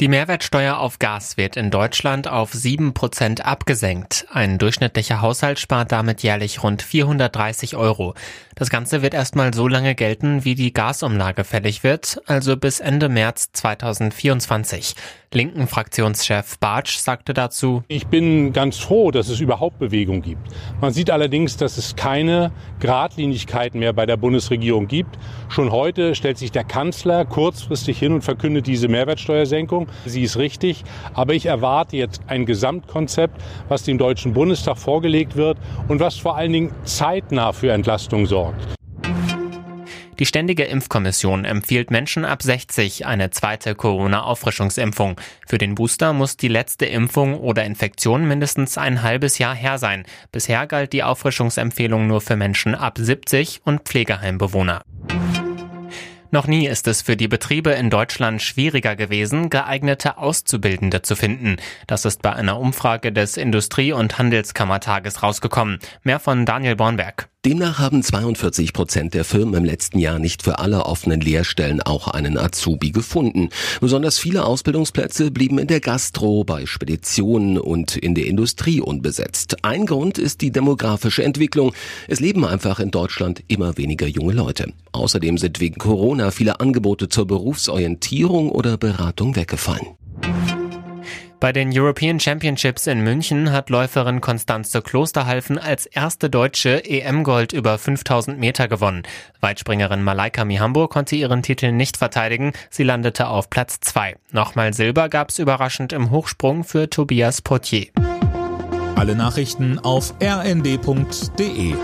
Die Mehrwertsteuer auf Gas wird in Deutschland auf 7% abgesenkt. Ein durchschnittlicher Haushalt spart damit jährlich rund 430 Euro. Das Ganze wird erstmal so lange gelten, wie die Gasumlage fällig wird, also bis Ende März 2024. Linken Fraktionschef Bartsch sagte dazu, Ich bin ganz froh, dass es überhaupt Bewegung gibt. Man sieht allerdings, dass es keine Gradlinigkeiten mehr bei der Bundesregierung gibt. Schon heute stellt sich der Kanzler kurzfristig hin und verkündet diese Mehrwertsteuersenkung. Sie ist richtig, aber ich erwarte jetzt ein Gesamtkonzept, was dem Deutschen Bundestag vorgelegt wird und was vor allen Dingen zeitnah für Entlastung sorgt. Die Ständige Impfkommission empfiehlt Menschen ab 60 eine zweite Corona-Auffrischungsimpfung. Für den Booster muss die letzte Impfung oder Infektion mindestens ein halbes Jahr her sein. Bisher galt die Auffrischungsempfehlung nur für Menschen ab 70 und Pflegeheimbewohner. Noch nie ist es für die Betriebe in Deutschland schwieriger gewesen, geeignete Auszubildende zu finden. Das ist bei einer Umfrage des Industrie- und Handelskammertages rausgekommen. Mehr von Daniel Bornberg. Demnach haben 42 Prozent der Firmen im letzten Jahr nicht für alle offenen Lehrstellen auch einen Azubi gefunden. Besonders viele Ausbildungsplätze blieben in der Gastro, bei Speditionen und in der Industrie unbesetzt. Ein Grund ist die demografische Entwicklung. Es leben einfach in Deutschland immer weniger junge Leute. Außerdem sind wegen Corona viele Angebote zur Berufsorientierung oder Beratung weggefallen. Bei den European Championships in München hat Läuferin Konstanze Klosterhalfen als erste deutsche EM-Gold über 5000 Meter gewonnen. Weitspringerin Malaika Mihambo konnte ihren Titel nicht verteidigen. Sie landete auf Platz 2. Nochmal Silber gab es überraschend im Hochsprung für Tobias Potier. Alle Nachrichten auf rnd.de